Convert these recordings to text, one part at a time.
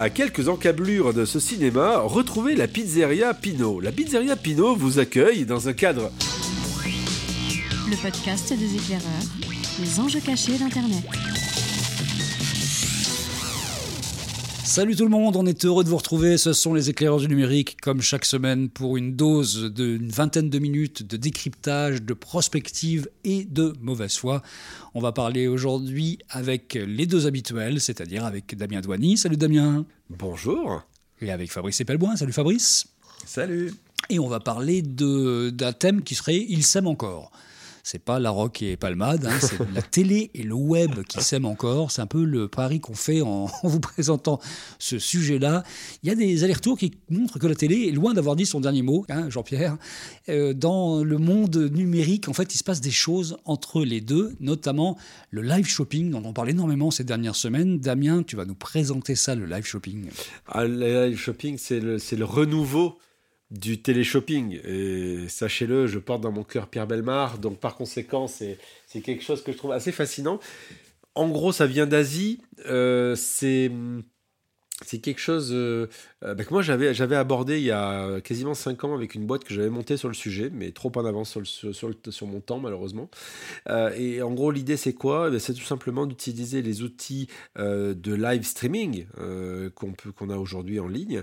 À quelques encablures de ce cinéma, retrouvez la pizzeria Pino. La pizzeria Pino vous accueille dans un cadre le podcast des éclaireurs, les enjeux cachés d'Internet. Salut tout le monde, on est heureux de vous retrouver. Ce sont les éclaireurs du numérique, comme chaque semaine, pour une dose d'une vingtaine de minutes de décryptage, de prospective et de mauvaise foi. On va parler aujourd'hui avec les deux habituels, c'est-à-dire avec Damien Douany. Salut Damien. Bonjour. Et avec Fabrice Epelboin. Salut Fabrice. Salut. Et on va parler d'un thème qui serait Il s'aime encore c'est pas la rock et Palmade, hein, c'est la télé et le web qui s'aiment encore. C'est un peu le pari qu'on fait en, vous présentant ce sujet-là. Il y a des allers-retours qui montrent que la télé est loin d'avoir dit son dernier mot, hein, Jean-Pierre. Euh, dans le monde numérique, en fait, il se passe des choses entre les deux, notamment le live shopping, dont on parle énormément ces dernières semaines. Damien, tu vas nous présenter ça, le live shopping. Ah, le live shopping, c'est le, le renouveau du téléshopping. Et sachez-le, je porte dans mon cœur Pierre Belmar, donc par conséquent, c'est quelque chose que je trouve assez fascinant. En gros, ça vient d'Asie. Euh, c'est c'est quelque chose euh, euh, bah, que moi j'avais, abordé il y a quasiment 5 ans avec une boîte que j'avais montée sur le sujet, mais trop en avance sur, mon temps malheureusement. Euh, et en gros l'idée c'est quoi? Eh C'est tout simplement d'utiliser les outils de live streaming qu'on, a aujourd'hui en ligne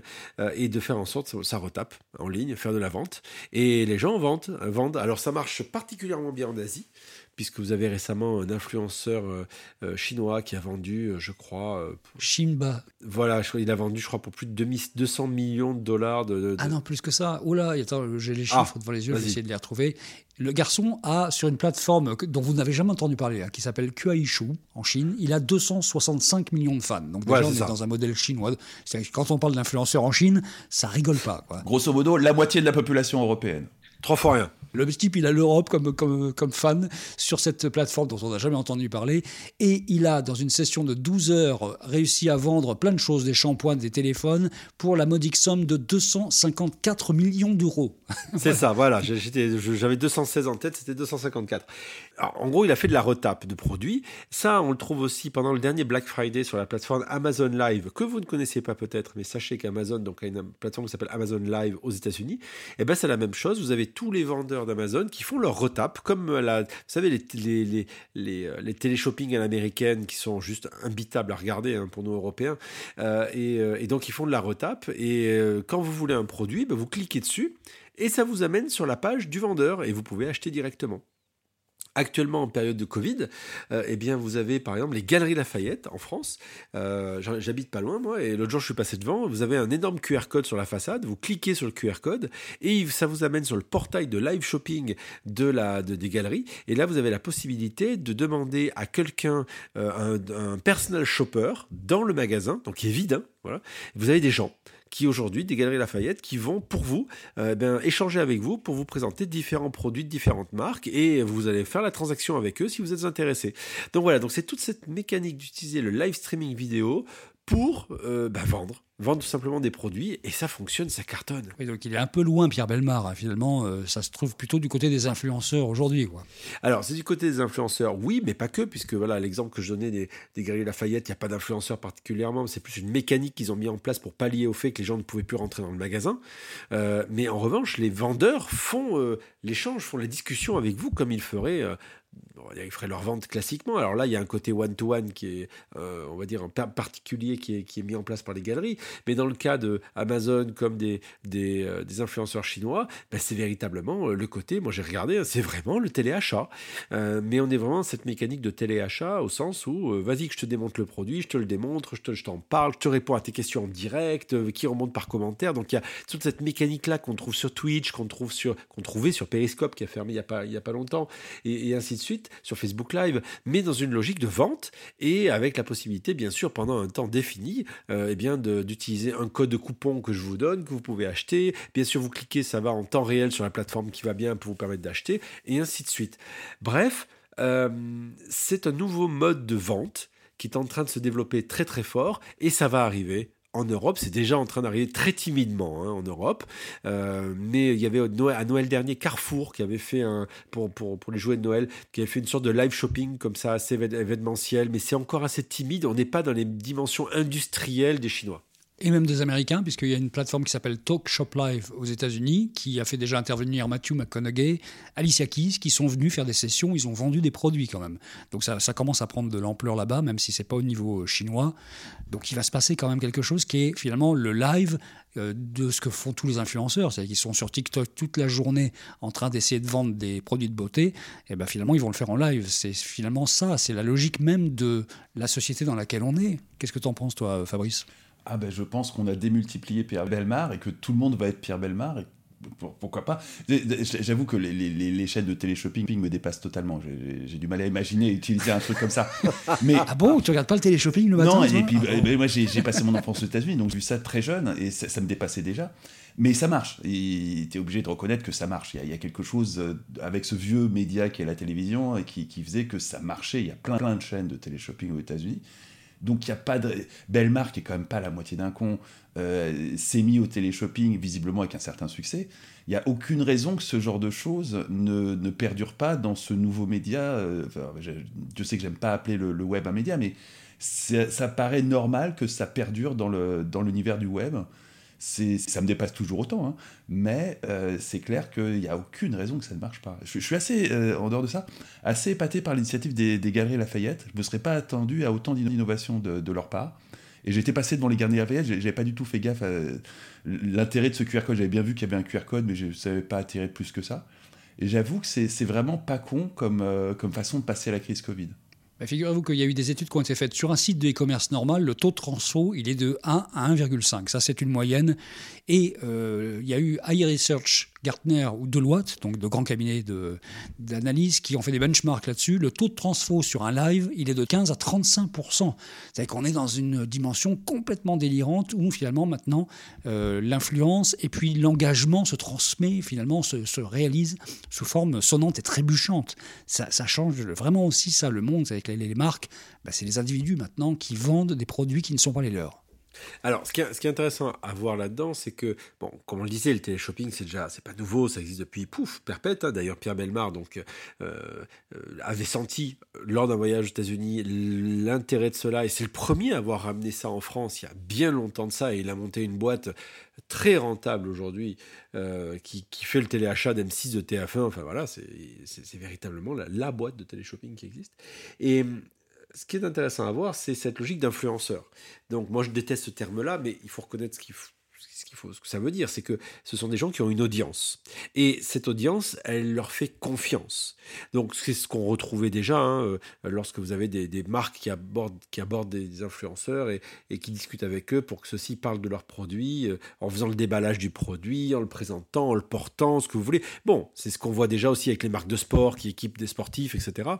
et de faire en sorte que ça retape en ligne, faire de la vente. Et les gens vendent, vendent. Alors ça marche particulièrement bien en Asie puisque vous avez récemment un influenceur euh, euh, chinois qui a vendu, euh, je crois... Shimba. Voilà, il a vendu, je crois, pour plus de 200 millions de dollars. De, Ah non, plus que ça. Oula, attends, j'ai les chiffres ah, devant les yeux, je vais essayer de les retrouver. Le garçon a, sur une plateforme dont vous n'avez jamais entendu parler, hein, qui s'appelle Kuaishu, en Chine, il a 265 millions de fans. Donc déjà, on est dans un modèle chinois. Quand on parle d'influenceurs en Chine, ça rigole pas. Quoi. Grosso modo, la moitié de la population européenne. Trois fois rien. Le type, il a l'Europe comme, comme, comme fan sur cette plateforme dont on n'a jamais entendu parler. Et il a, dans une session de 12 heures, réussi à vendre plein de choses, des shampoings, des téléphones, pour la modique somme de 254 millions d'euros. C'est ça, voilà. J'avais 216 en tête, c'était 254. En gros, il a fait de la retape de produits. Ça, on le trouve aussi pendant le dernier Black Friday sur la plateforme Amazon Live, que vous ne connaissez pas peut-être, mais sachez qu'Amazon donc, a une plateforme qui s'appelle Amazon Live aux États-Unis. Et eh ben, c'est la même chose. Vous avez tous les vendeurs d'Amazon qui font leur retape, comme la, vous savez, les, les, les, euh, à l'américaine qui sont juste imbitables à regarder hein, pour nous Européens. Euh, et, euh, et, donc, ils font de la retape. Et quand vous voulez un produit, ben, vous cliquez dessus et ça vous amène sur la page du vendeur et vous pouvez acheter directement. Actuellement, en période de Covid, euh, eh bien, vous avez par exemple les Galeries Lafayette en France. Euh, j'habite pas loin, moi, et l'autre jour, je suis passé devant. Vous avez un énorme QR code sur la façade. Vous cliquez sur le QR code et ça vous amène sur le portail de live shopping de la, des galeries. Et là, vous avez la possibilité de demander à quelqu'un, euh, un, un personal shopper, dans le magasin, donc qui est vide. Voilà. Vous avez des gens qui aujourd'hui, des Galeries Lafayette, qui vont pour vous euh, ben, échanger avec vous pour vous présenter différents produits de différentes marques et vous allez faire la transaction avec eux si vous êtes intéressé. Donc voilà, donc c'est toute cette mécanique d'utiliser le live streaming vidéo pour euh, bah, vendre, vendre tout simplement des produits, et ça fonctionne, ça cartonne. Oui, donc il est un peu loin, Pierre Belmar, hein. finalement, euh, ça se trouve plutôt du côté des influenceurs aujourd'hui. Quoi. Alors, c'est du côté des influenceurs, oui, mais pas que, puisque voilà, l'exemple que je donnais des, des Galeries Lafayette, il n'y a pas d'influenceurs particulièrement, c'est plus une mécanique qu'ils ont mis en place pour pallier au fait que les gens ne pouvaient plus rentrer dans le magasin. Euh, mais en revanche, les vendeurs font l'échange, font la discussion avec vous comme ils feraient ils feraient leur vente classiquement. Alors là, il y a un côté one-to-one qui est, euh, on va dire, un particulier qui est, qui est, mis en place par les galeries. Mais dans le cas de Amazon comme des, des, euh, influenceurs chinois, ben c'est véritablement euh, le côté, moi j'ai regardé, hein, c'est vraiment le téléachat. mais on est vraiment dans cette mécanique de téléachat au sens où, vas-y que je te démontre le produit, je te le démontre, je t'en parle, je te réponds à tes questions en direct, qui remonte par commentaire. Donc il y a toute cette mécanique-là qu'on trouve sur Twitch, qu'on trouve sur, qu'on trouvait sur Periscope qui a fermé il n'y a, pas, a pas longtemps, et, et ainsi de suite sur Facebook Live, mais dans une logique de vente et avec la possibilité, bien sûr, pendant un temps défini, euh, eh bien, d'utiliser un code de coupon que je vous donne, que vous pouvez acheter. Bien sûr, vous cliquez, ça va en temps réel sur la plateforme qui va bien pour vous permettre d'acheter, et ainsi de suite. Bref, euh, c'est un nouveau mode de vente qui est en train de se développer très très fort, et ça va arriver en Europe, c'est déjà en train d'arriver très timidement hein, en Europe. Euh, mais il y avait à Noël dernier Carrefour qui avait fait un pour, pour, pour les jouets de Noël, qui avait fait une sorte de live shopping comme ça assez événementiel, mais c'est encore assez timide. On n'est pas dans les dimensions industrielles des Chinois. Et même des Américains, puisqu'il y a une plateforme qui s'appelle Talk Shop Live aux États-Unis, qui a fait déjà intervenir Matthew McConaughey, Alicia Keys, qui sont venus faire des sessions, ils ont vendu des produits quand même. Donc ça, commence à prendre de l'ampleur là-bas, même si c'est pas au niveau euh, chinois. Donc il va se passer quand même quelque chose qui est finalement le live euh, de ce que font tous les influenceurs, c'est-à-dire qu'ils sont sur TikTok toute la journée en train d'essayer de vendre des produits de beauté, et ben finalement ils vont le faire en live. C'est finalement ça, c'est la logique même de la société dans laquelle on est. Qu'est-ce que tu en penses toi, Fabrice? Ah ben je pense qu'on a démultiplié Pierre Belmar et que tout le monde va être Pierre Belmar et pourquoi pas J'avoue que les, les, chaînes de téléshopping me dépassent totalement. J'ai du mal à imaginer utiliser un truc comme ça. Mais ah bon, tu regardes pas le téléshopping le matin Non, et puis ah ben, moi j'ai passé mon enfance aux États-Unis, donc j'ai vu ça très jeune et ça, me dépassait déjà. Mais ça marche. Tu es obligé de reconnaître que ça marche. Il y, a, quelque chose euh, avec ce vieux média qui est la télévision et qui, qui faisait que ça marchait. Il y a plein, plein de chaînes de téléshopping aux États-Unis. Donc il n'y a pas de. Belmar, qui est quand même pas la moitié d'un con, euh, s'est mis au téléshopping, visiblement avec un certain succès. Il n'y a aucune raison que ce genre de choses ne, ne perdure pas dans ce nouveau média. Euh, je, sais que j'aime pas appeler le, web un média, mais ça paraît normal que ça perdure dans l'univers dans du web ça me dépasse toujours autant, hein. mais euh, c'est clair qu'il n'y a aucune raison que ça ne marche pas. Je, suis assez, euh, en dehors de ça, assez épaté par l'initiative des, Galeries Lafayette. Je ne me serais pas attendu à autant d'innovation de, leur part. Et j'étais passé devant les Galeries Lafayette, j'avais pas du tout fait gaffe à l'intérêt de ce QR code. J'avais bien vu qu'il y avait un QR code, mais je ne savais pas attirer plus que ça. Et j'avoue que c'est vraiment pas con comme, euh, comme façon de passer à la crise Covid. Figurez-vous qu'il y a eu des études qui ont été faites sur un site de e-commerce normal. Le taux de transfo, il est de 1 à 1,5. Ça, c'est une moyenne. Et euh, il y a eu iResearch Gartner ou Deloitte, donc de grands cabinets d'analyse, qui ont fait des benchmarks là-dessus. Le taux de transfo sur un live, il est de 15 à 35% C'est-à-dire qu'on est dans une dimension complètement délirante où finalement maintenant euh, l'influence et puis l'engagement se transmet, finalement se, réalise sous forme sonnante et trébuchante. Ça, change vraiment aussi ça, le monde, avec les, les marques. Bah, c'est les individus maintenant qui vendent des produits qui ne sont pas les leurs. Alors, ce qui, est, intéressant à voir là-dedans, c'est que, bon, comme on le disait, le téléshopping, c'est déjà, c'est pas nouveau, ça existe depuis, pouf, perpète. Hein. D'ailleurs, Pierre Belmar, donc, euh, euh, avait senti, lors d'un voyage aux États-Unis, l'intérêt de cela, et c'est le premier à avoir ramené ça en France il y a bien longtemps de ça, et il a monté une boîte très rentable aujourd'hui, euh, qui, fait le téléachat d'M6 de TF1, enfin voilà, c'est véritablement la, la, boîte de téléshopping qui existe. Et ce qui est intéressant à voir, c'est cette logique d'influenceur. Donc moi je déteste ce terme-là, mais il faut reconnaître ce qu'il faut. Ce, que ça veut dire, c'est que ce sont des gens qui ont une audience. Et cette audience, elle leur fait confiance. Donc c'est ce qu'on retrouvait déjà hein, euh, lorsque vous avez des, marques qui abordent, qui abordent des influenceurs et, qui discutent avec eux pour que ceux-ci parlent de leurs produits, euh, en faisant le déballage du produit, en le présentant, en le portant, ce que vous voulez. Bon, c'est ce qu'on voit déjà aussi avec les marques de sport qui équipent des sportifs, etc.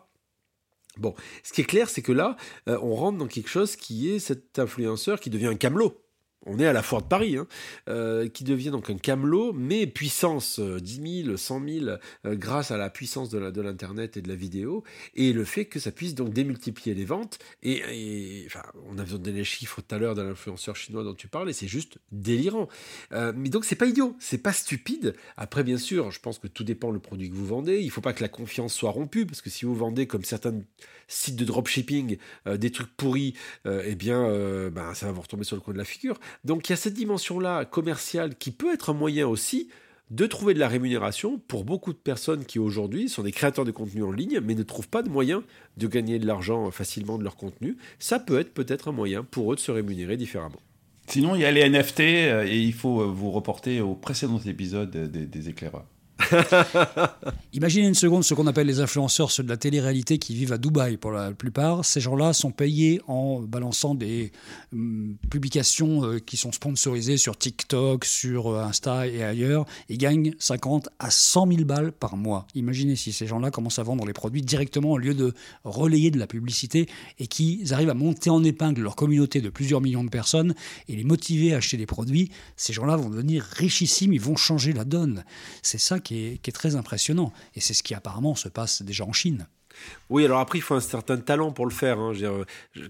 Bon, ce qui est clair, c'est que là, euh, on rentre dans quelque chose qui est cet influenceur qui devient un camelot. On est à la foire de Paris, hein, euh, qui devient donc un camelot, mais puissance 10 000, 100 000, grâce à la puissance de l'Internet et de la vidéo, et le fait que ça puisse donc démultiplier les ventes. Et, enfin, on a besoin de les chiffres tout à l'heure de l'influenceur chinois dont tu parles, et c'est juste délirant. Euh, mais donc c'est pas idiot, c'est pas stupide. Après, bien sûr, je pense que tout dépend le produit que vous vendez. Il faut pas que la confiance soit rompue, parce que si vous vendez comme certains sites de dropshipping euh, des trucs pourris, eh bien, ben, ça va vous retomber sur le coin de la figure. Donc il y a cette dimension-là commerciale qui peut être un moyen aussi de trouver de la rémunération pour beaucoup de personnes qui aujourd'hui sont des créateurs de contenu en ligne mais ne trouvent pas de moyen de gagner de l'argent facilement de leur contenu. Ça peut être peut-être un moyen pour eux de se rémunérer différemment. Sinon, il y a les NFT euh, et il faut euh, vous reporter au précédent épisode des, des éclaireurs. Imaginez une seconde ce qu'on appelle les influenceurs, ceux de la télé-réalité qui vivent à Dubaï pour la plupart. Ces gens-là sont payés en balançant des hum, publications euh, qui sont sponsorisées sur TikTok, sur euh, Insta et ailleurs et gagnent 50 à 100 000 balles par mois. Imaginez si ces gens-là commencent à vendre les produits directement au lieu de relayer de la publicité et qu'ils arrivent à monter en épingle leur communauté de plusieurs millions de personnes et les motiver à acheter des produits. Ces gens-là vont devenir richissimes, ils vont changer la donne. C'est ça qui est, très impressionnant. Et c'est ce qui apparemment se passe déjà en Chine. Oui, alors après, il faut un certain talent pour le faire. Hein.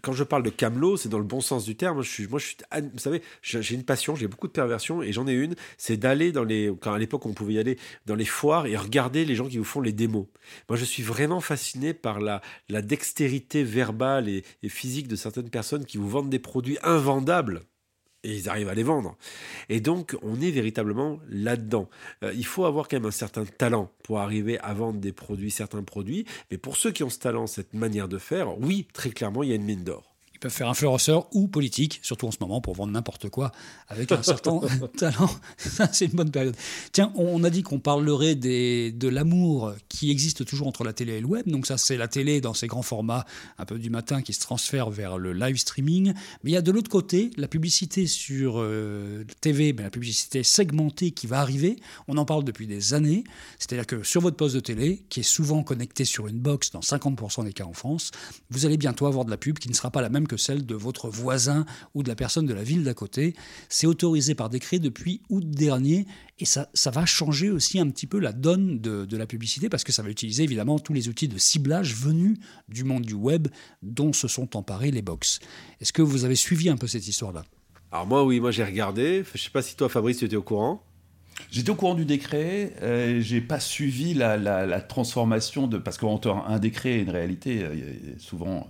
Quand je parle de camelot, c'est dans le bon sens du terme. Je suis, moi, je suis, vous savez, j'ai une passion, j'ai beaucoup de perversions, et j'en ai une, c'est d'aller dans les, quand à l'époque on pouvait y aller dans les foires et regarder les gens qui vous font les démos. Moi, je suis vraiment fasciné par la, dextérité verbale et physique de certaines personnes qui vous vendent des produits invendables et ils arrivent à les vendre. Et donc, on est véritablement là-dedans. Euh, il faut avoir quand même un certain talent pour arriver à vendre des produits, certains produits. Mais pour ceux qui ont ce talent, cette manière de faire, oui, très clairement, il y a une mine d'or. Ils peuvent faire influenceur ou politique, surtout en ce moment, pour vendre n'importe quoi avec un certain talent. c'est une bonne période. Tiens, on a dit qu'on parlerait des, de l'amour qui existe toujours entre la télé et le web. Donc ça, c'est la télé dans ses grands formats, un peu du matin, qui se transfère vers le live streaming. Mais il y a de l'autre côté la publicité sur euh, TV, mais la publicité segmentée qui va arriver. On en parle depuis des années. C'est-à-dire que sur votre poste de télé, qui est souvent connecté sur une box dans 50% des cas en France, vous allez bientôt avoir de la pub qui ne sera pas la même que celle de votre voisin ou de la personne de la ville d'à côté. C'est autorisé par décret depuis août dernier et ça, ça va changer aussi un petit peu la donne de, de la publicité parce que ça va utiliser évidemment tous les outils de ciblage venus du monde du web dont se sont emparés les box. Est-ce que vous avez suivi un peu cette histoire-là? Alors moi oui, moi j'ai regardé. Je sais pas si toi Fabrice tu étais au courant. J'étais au courant du décret, euh, j'ai pas suivi la, la, la, transformation de parce qu'entre un décret et une réalité, euh, il y a souvent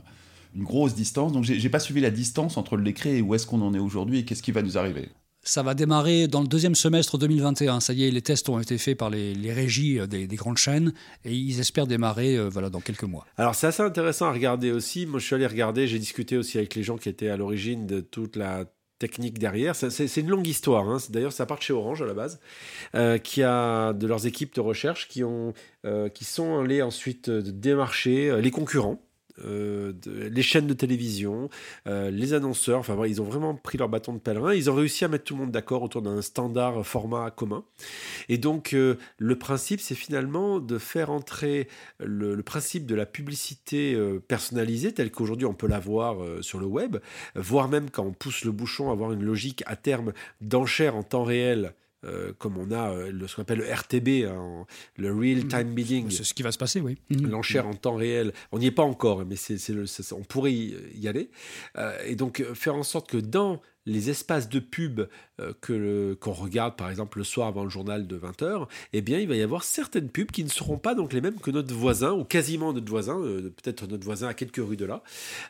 une grosse distance. Donc j'ai pas suivi la distance entre le décret et où est-ce qu'on en est aujourd'hui et qu'est-ce qui va nous arriver. Ça va démarrer dans le deuxième semestre 2021. Ça y est, les tests ont été faits par les, les régies euh, des, des, grandes chaînes et ils espèrent démarrer euh, voilà, dans quelques mois. Alors c'est assez intéressant à regarder aussi. Moi je suis allé regarder, j'ai discuté aussi avec les gens qui étaient à l'origine de toute la technique derrière. C'est une longue histoire. Hein. D'ailleurs, ça part chez Orange à la base, euh, qui a de leurs équipes de recherche qui, ont, euh, qui sont allés ensuite démarcher les concurrents euh, les chaînes de télévision, euh, les annonceurs, enfin ils ont vraiment pris leur bâton de pèlerin, ils ont réussi à mettre tout le monde d'accord autour d'un standard format commun. Et donc euh, le principe c'est finalement de faire entrer le, principe de la publicité personnalisée telle qu'aujourd'hui on peut la voir euh, sur le web, voire même quand on pousse le bouchon avoir une logique à terme d'enchère en temps réel euh, comme on a euh, le, ce qu'on appelle le RTB, hein, le Real Mm. Time Bidding. C'est ce qui va se passer, oui. L'enchère en temps réel, on n'y est pas encore, mais c'est, on pourrait y, y aller. Euh, et donc faire en sorte que dans les espaces de pub euh, que qu'on regarde, par exemple le soir avant le journal de 20h, eh bien il va y avoir certaines pubs qui ne seront pas donc les mêmes que notre voisin, ou quasiment notre voisin, euh, peut-être notre voisin à quelques rues de là.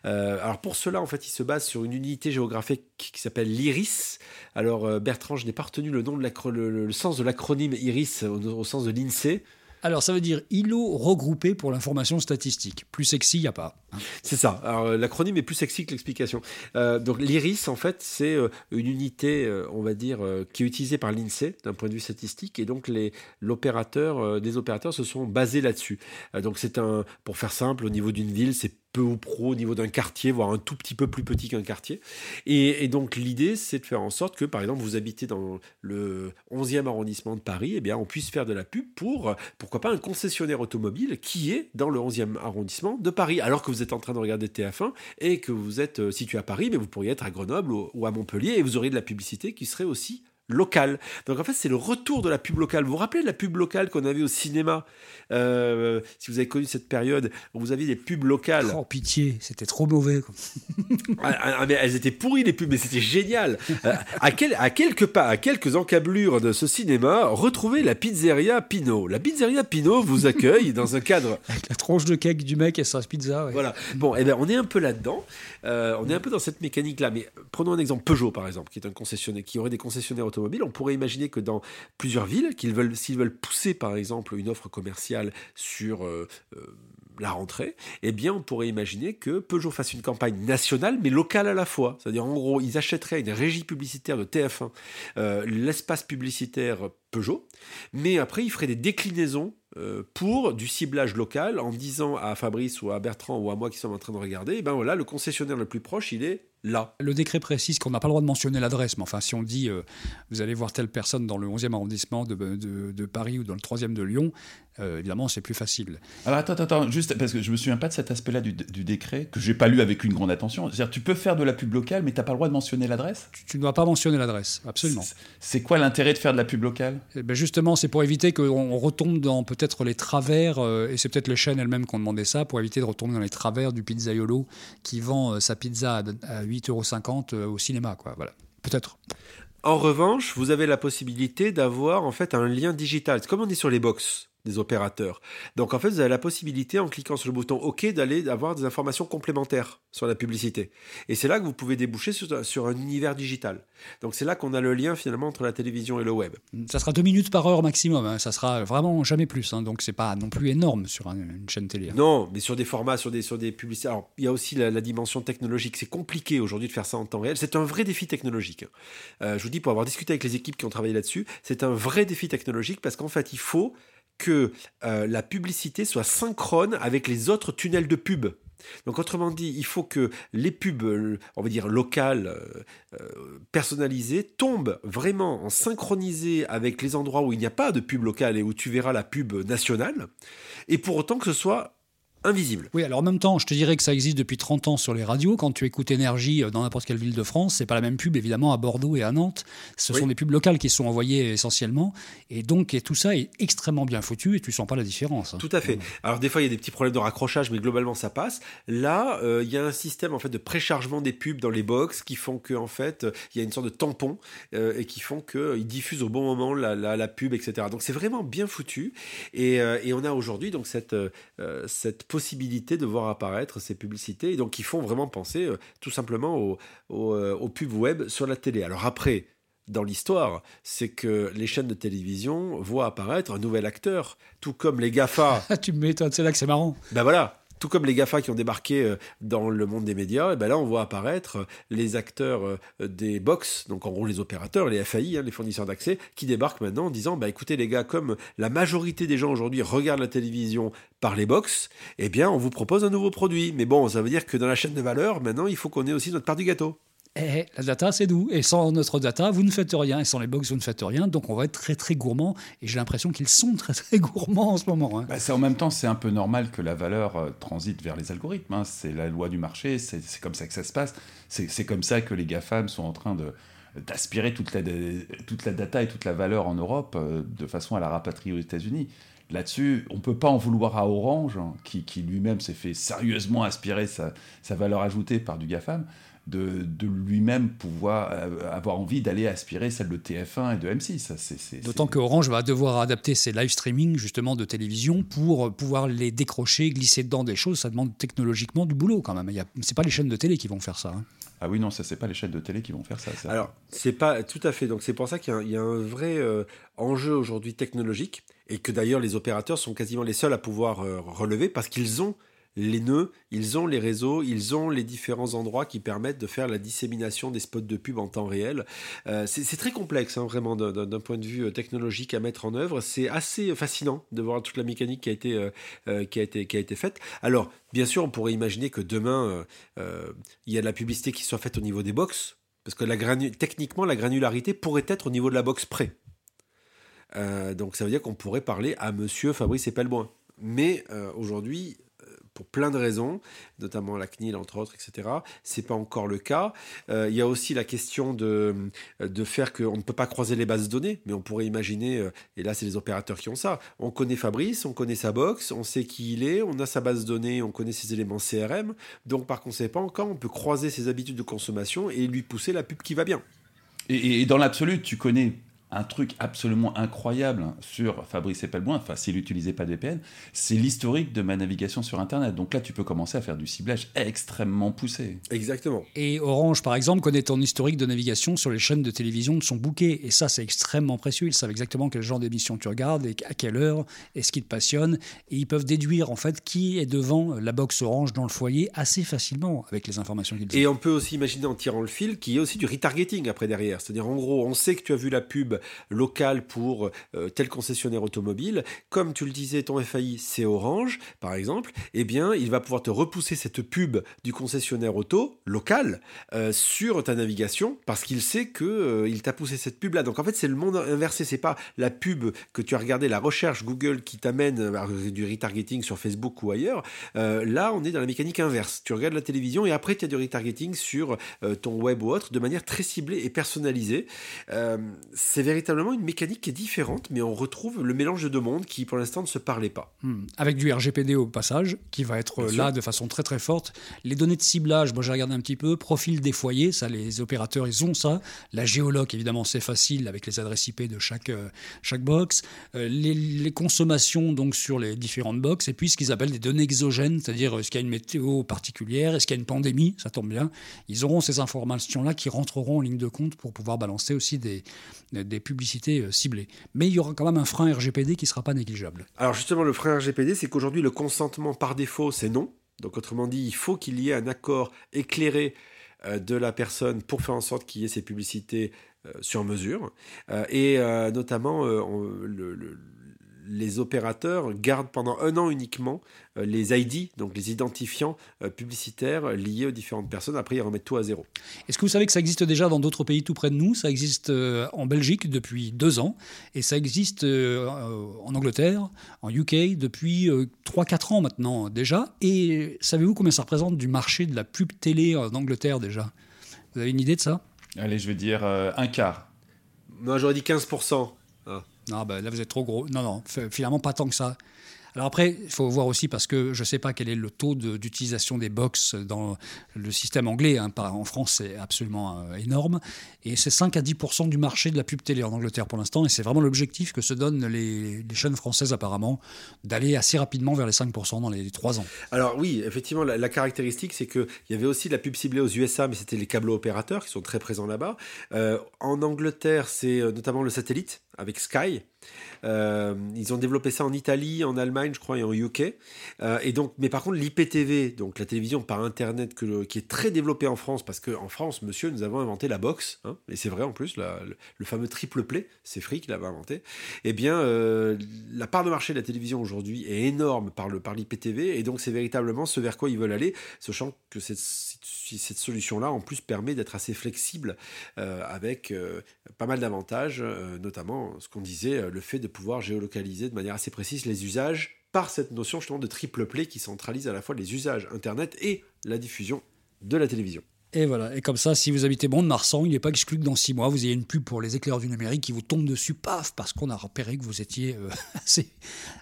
Euh, alors pour cela, en fait, il se base sur une unité géographique qui, s'appelle l'IRIS. Alors Bertrand, je n'ai pas retenu le nom de le- le sens de l'acronyme IRIS au, au sens de l'INSEE. Alors ça veut dire îlot regroupé pour l'information statistique. Plus sexy, il n'y a pas. hein. C'est ça. Euh, l'acronyme est plus sexy que l'explication. Euh, donc, l'IRIS, en fait, c'est euh, une unité, on va dire, qui est utilisée par l'INSEE d'un point de vue statistique. Et donc, les, l'opérateur, des opérateurs se sont basés là-dessus. Donc, c'est un, pour faire simple, au niveau d'une ville, c'est peu ou pro au niveau d'un quartier, voire un tout petit peu plus petit qu'un quartier. Et, et donc, l'idée, c'est de faire en sorte que, par exemple, vous habitez dans le 11e arrondissement de Paris, eh bien, on puisse faire de la pub pour, euh, pourquoi pas, un concessionnaire automobile qui est dans le 11e arrondissement de Paris, alors que vous êtes en train de regarder TF1 et que vous êtes euh, situé à Paris, mais vous pourriez être à Grenoble ou à Montpellier et vous auriez de la publicité qui serait aussi locale. Donc en fait, c'est le retour de la pub locale. Vous vous rappelez de la pub locale qu'on avait au cinéma Euh, Si vous avez connu cette période, vous aviez des pubs locales? Oh pitié, c'était trop mauvais. quoi. Ah, ah, mais elles étaient pourries les pubs, mais c'était génial. Euh, à, quel- à quelques pas, à quelques encablures de ce cinéma, retrouvez la pizzeria Pinot. La pizzeria Pinot vous accueille dans un cadre Avec la tronche de cake du mec et sa pizza. ouais. Voilà. Bon, eh ben, on est un peu là-dedans. Euh, on est un peu dans cette mécanique-là. Mais prenons un exemple Peugeot, par exemple, qui est un concessionnaire, qui aurait des concessionnaires On pourrait imaginer que dans plusieurs villes, qu'ils veulent, s'ils veulent pousser, par exemple, une offre commerciale sur euh, euh, la rentrée, eh bien, on pourrait imaginer que Peugeot fasse une campagne nationale, mais locale à la fois. C'est-à-dire, en gros, ils achèteraient une régie publicitaire de TF1, euh, l'espace publicitaire Peugeot, mais après, ils feraient des déclinaisons pour du ciblage local en disant à Fabrice ou à Bertrand ou à moi qui sommes en train de regarder, ben voilà, le concessionnaire le plus proche, il est là. Le décret précise qu'on n'a pas le droit de mentionner l'adresse, mais enfin, si on dit euh, vous allez voir telle personne dans le 11e arrondissement de, de- de Paris ou dans le 3e de Lyon, euh, évidemment, c'est plus facile. Alors attends, attends, attends, juste parce que je me souviens pas de cet aspect-là du, du décret, que j'ai pas lu avec une grande attention. C'est-à-dire, tu peux faire de la pub locale, mais t'as pas le droit de mentionner l'adresse? Tu- Tu ne dois pas mentionner l'adresse, absolument. C'est- quoi l'intérêt de faire de la pub locale? Eh ben justement, c'est pour éviter qu'on on retombe dans peut-être les travers, euh, et c'est peut-être les chaînes elles-mêmes qui ont demandé ça, pour éviter de retomber dans les travers du pizzaiolo qui vend euh, sa pizza à, à 8,50 euros euh, au cinéma. Quoi. Voilà. Peut-être. En revanche, vous avez la possibilité d'avoir en fait un lien digital. C'est comme on est sur les box. Des opérateurs. Donc en fait, vous avez la possibilité, en cliquant sur le bouton OK, d'aller avoir des informations complémentaires sur la publicité. Et c'est là que vous pouvez déboucher sur, sur un univers digital. Donc c'est là qu'on a le lien finalement entre la télévision et le web. Ça sera deux minutes par heure maximum, hein. ça sera vraiment jamais plus. Hein. Donc c'est pas non plus énorme sur une chaîne télé. Hein. Non, mais sur des formats, sur des, sur des publicités. Alors il y a aussi la, dimension technologique. C'est compliqué aujourd'hui de faire ça en temps réel. C'est un vrai défi technologique. Euh, je vous dis, pour avoir discuté avec les équipes qui ont travaillé là-dessus, c'est un vrai défi technologique parce qu'en fait, il faut que euh, la publicité soit synchrone avec les autres tunnels de pub. Donc autrement dit, il faut que les pubs, euh, on va dire locales, euh, personnalisées, tombent vraiment en synchronisé avec les endroits où il n'y a pas de pub locale et où tu verras la pub nationale, et pour autant que ce soit invisible. Oui, alors en même temps, je te dirais que ça existe depuis 30 ans sur les radios. Quand tu écoutes Énergie euh, dans n'importe quelle ville de France, c'est pas la même pub évidemment à Bordeaux et à Nantes. Ce sont des pubs locales qui sont envoyées essentiellement. Et donc tout ça est extrêmement bien foutu et tu sens pas la différence. Hein. Tout à fait. Alors des fois, il y a des petits problèmes de raccrochage, mais globalement, ça passe. Là, euh, il y a un système en fait de préchargement des pubs dans les box qui font que en fait, il y a une sorte de tampon euh, et qui font qu'ils diffusent au bon moment la, la, pub, etc. Donc c'est vraiment bien foutu. Et, et on a aujourd'hui donc cette, cette possibilité de voir apparaître ces publicités. Et donc, ils font vraiment penser euh, tout simplement aux, euh, aux, pubs web sur la télé. Alors après, dans l'histoire, c'est que les chaînes de télévision voient apparaître un nouvel acteur, tout comme les GAFA. tu m'étonnes, c'est là que c'est marrant. Ben voilà, tout comme les GAFA qui ont débarqué euh, dans le monde des médias, et eh ben là on voit apparaître euh, les acteurs euh, des box, donc en gros les opérateurs, les FAI, hein, les fournisseurs d'accès, qui débarquent maintenant en disant bah écoutez les gars, comme la majorité des gens aujourd'hui regardent la télévision par les box, eh bien on vous propose un nouveau produit. Mais bon, ça veut dire que dans la chaîne de valeur, maintenant il faut qu'on ait aussi notre part du gâteau. Eh, la data, c'est nous. Et sans notre data, vous ne faites rien. Et sans les box, vous ne faites rien. Donc, on va être très, très gourmand. Et j'ai l'impression qu'ils sont très, très gourmands en ce moment. Hein. Bah, en même temps, c'est un peu normal que la valeur euh, transite vers les algorithmes. Hein. C'est la loi du marché. C'est comme ça que ça se passe. C'est comme ça que les GAFAM sont en train d'aspirer toute la, data et toute la valeur en Europe euh, de façon à la rapatrier aux États-Unis. Là-dessus, on ne peut pas en vouloir à Orange, hein, qui, qui lui-même s'est fait sérieusement aspirer sa, sa, valeur ajoutée par du GAFAM de, lui-même pouvoir euh, avoir envie d'aller aspirer celle de TF1 et de M6. D'autant que Orange va devoir adapter ses live streaming justement de télévision pour pouvoir les décrocher, glisser dedans des choses. Ça demande technologiquement du boulot quand même. C'est pas les chaînes de télé qui vont faire ça. Hein. Ah oui, non, ça c'est pas les chaînes de télé qui vont faire ça. Alors, c'est pas tout à fait. Donc c'est pour ça qu'il y, a un vrai euh, enjeu aujourd'hui technologique et que d'ailleurs les opérateurs sont quasiment les seuls à pouvoir euh, relever parce qu'ils ont les nœuds, ils ont les réseaux, ils ont les différents endroits qui permettent de faire la dissémination des spots de pub en temps réel. Euh, c'est très complexe, hein, vraiment, d'un point de vue euh, technologique à mettre en œuvre. C'est assez fascinant de voir toute la mécanique qui a été, euh, qui a été, qui a été faite. Alors, bien sûr, on pourrait imaginer que demain, il y a de la publicité qui soit faite au niveau des box, parce que la techniquement, la granularité pourrait être au niveau de la box près. donc ça veut dire qu'on pourrait parler à monsieur Fabrice Epelboin. Mais aujourd'hui, pour plein de raisons, notamment la CNIL entre autres, etc. C'est pas encore le cas. Euh, il y a aussi la question de, de faire qu'on ne peut pas croiser les bases de données, mais on pourrait imaginer, euh, et là c'est les opérateurs qui ont ça, on connaît Fabrice, on connaît sa box, on sait qui il est, on a sa base de données, on connaît ses éléments CRM, donc par conséquent, quand on peut croiser ses habitudes de consommation et lui pousser la pub qui va bien. Et, et dans l'absolu, tu connais un truc absolument incroyable sur Fabrice Epelboin, enfin s'il n'utilisait pas de VPN, c'est l'historique de ma navigation sur Internet. Donc là, tu peux commencer à faire du ciblage extrêmement poussé. Exactement. Et Orange, par exemple, connaît ton historique de navigation sur les chaînes de télévision de son bouquet. Et ça, c'est extrêmement précieux. Ils savent exactement quel genre d'émission tu regardes et à quelle heure et ce qui te passionne. Et ils peuvent déduire, en fait, qui est devant la box Orange dans le foyer assez facilement avec les informations qu'ils ont. Et on peut aussi imaginer en tirant le fil qu'il y a aussi du retargeting après derrière. C'est-à-dire, en gros, on sait que tu as vu la pub local pour euh, tel concessionnaire automobile, comme tu le disais, ton FAI c'est Orange, par exemple, eh bien, il va pouvoir te repousser cette pub du concessionnaire auto local euh, sur ta navigation parce qu'il sait que euh, il t'a poussé cette pub là. Donc en fait, c'est le monde inversé. C'est pas la pub que tu as regardé, la recherche Google qui t'amène du retargeting sur Facebook ou ailleurs. là, on est dans la mécanique inverse. Tu regardes la télévision et après, tu as du retargeting sur ton web ou autre de manière très ciblée et personnalisée. c'est véritablement une mécanique qui est différente, mais on retrouve le mélange de deux mondes qui pour l'instant ne se parlaient pas. Hmm. Avec du RGPD au passage, qui va être Bien là sûr. de façon très très forte. Les données de ciblage, moi j'ai regardé un petit peu, profil des foyers, ça les opérateurs ils ont ça. La géoloc évidemment c'est facile avec les adresses IP de chaque, euh, chaque box. Euh, les, les consommations donc sur les différentes box et puis ce qu'ils appellent des données exogènes, c'est-à-dire euh, est-ce qu'il y a une météo particulière, est-ce qu'il y a une pandémie, ça tombe bien. Ils auront ces informations-là qui rentreront en ligne de compte pour pouvoir balancer aussi des, des publicités euh, ciblées. Mais il y aura quand même un frein RGPD qui ne sera pas négligeable. Alors justement, le frein RGPD, c'est qu'aujourd'hui, le consentement par défaut, c'est non. Donc autrement dit, il faut qu'il y ait un accord éclairé euh, de la personne pour faire en sorte qu'il y ait ces publicités euh, sur mesure. Et notamment, le- les opérateurs gardent pendant un an uniquement euh, les ID, donc les identifiants euh, publicitaires liés aux différentes personnes. Après, ils remettent tout à zéro. Est-ce que vous savez que ça existe déjà dans d'autres pays tout près de nous? Ça existe euh, en Belgique depuis deux ans et ça existe en Angleterre, en UK depuis euh, 3-4 ans maintenant déjà. Et savez-vous combien ça représente du marché de la pub télé en Angleterre déjà? Vous avez une idée de ça? Allez, je vais dire euh, un quart. Moi, j'aurais dit 15%. Non, ben là vous êtes trop gros. Non, non, finalement pas tant que ça. Alors après, il faut voir aussi parce que je ne sais pas quel est le taux d'utilisation des box dans le système anglais. hein. En France, c'est absolument euh, énorme. Et c'est 5 à 10% du marché de la pub télé en Angleterre pour l'instant. Et c'est vraiment l'objectif que se donnent les, les chaînes françaises apparemment, d'aller assez rapidement vers les 5% dans les 3 ans. Alors oui, effectivement, la, caractéristique, c'est qu'il y avait aussi la pub ciblée aux USA, mais c'était les câbles opérateurs qui sont très présents là-bas. Euh, en Angleterre, c'est euh, notamment le satellite avec Sky. Euh, ils ont développé ça en Italie, en Allemagne, je crois, et en UK. Et donc, mais par contre, l'IPTV, donc la télévision par Internet, qui est très développée en France, parce qu'en France, monsieur, nous avons inventé la box, hein, et c'est vrai en plus, le, fameux triple play, c'est Free qui l'avait inventé. Eh bien, euh, la part de marché de la télévision aujourd'hui est énorme par le par l'IPTV, et donc c'est véritablement ce vers quoi ils veulent aller, sachant que cette, solution-là, en plus, permet d'être assez flexible euh, avec euh, pas mal d'avantages, notamment ce qu'on disait, le fait de pouvoir géolocaliser de manière assez précise les usages par cette notion justement de triple play qui centralise à la fois les usages Internet et la diffusion de la télévision. Et voilà. Et comme ça, si vous habitez Mont-de-Marsan, il n'est pas exclu que dans six mois, vous ayez une pub pour les éclairs du numérique qui vous tombe dessus, paf, parce qu'on a repéré que vous étiez euh, assez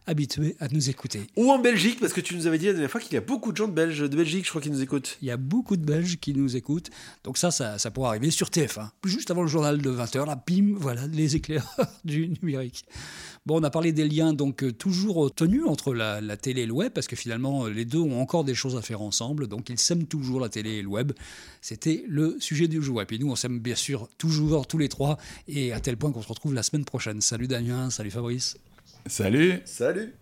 habitué à nous écouter. Ou en Belgique, parce que tu nous avais dit la dernière fois qu'il y a beaucoup de gens de, Belge, de Belgique, je crois, qui nous écoutent. Il y a beaucoup de Belges qui nous écoutent. Donc ça, ça, ça pourra arriver sur TF1. Juste avant le journal de 20h, là, bim, voilà, les éclaireurs du numérique. Bon, on a parlé des liens donc euh, toujours tenus entre la, la télé et le web, parce que finalement, euh, les deux ont encore des choses à faire ensemble. Donc ils s'aiment toujours, la télé et le web. C'était le sujet du jour. Et puis nous, on s'aime bien sûr toujours tous les trois, et à tel point qu'on se retrouve la semaine prochaine. Salut Damien, salut Fabrice. Salut Salut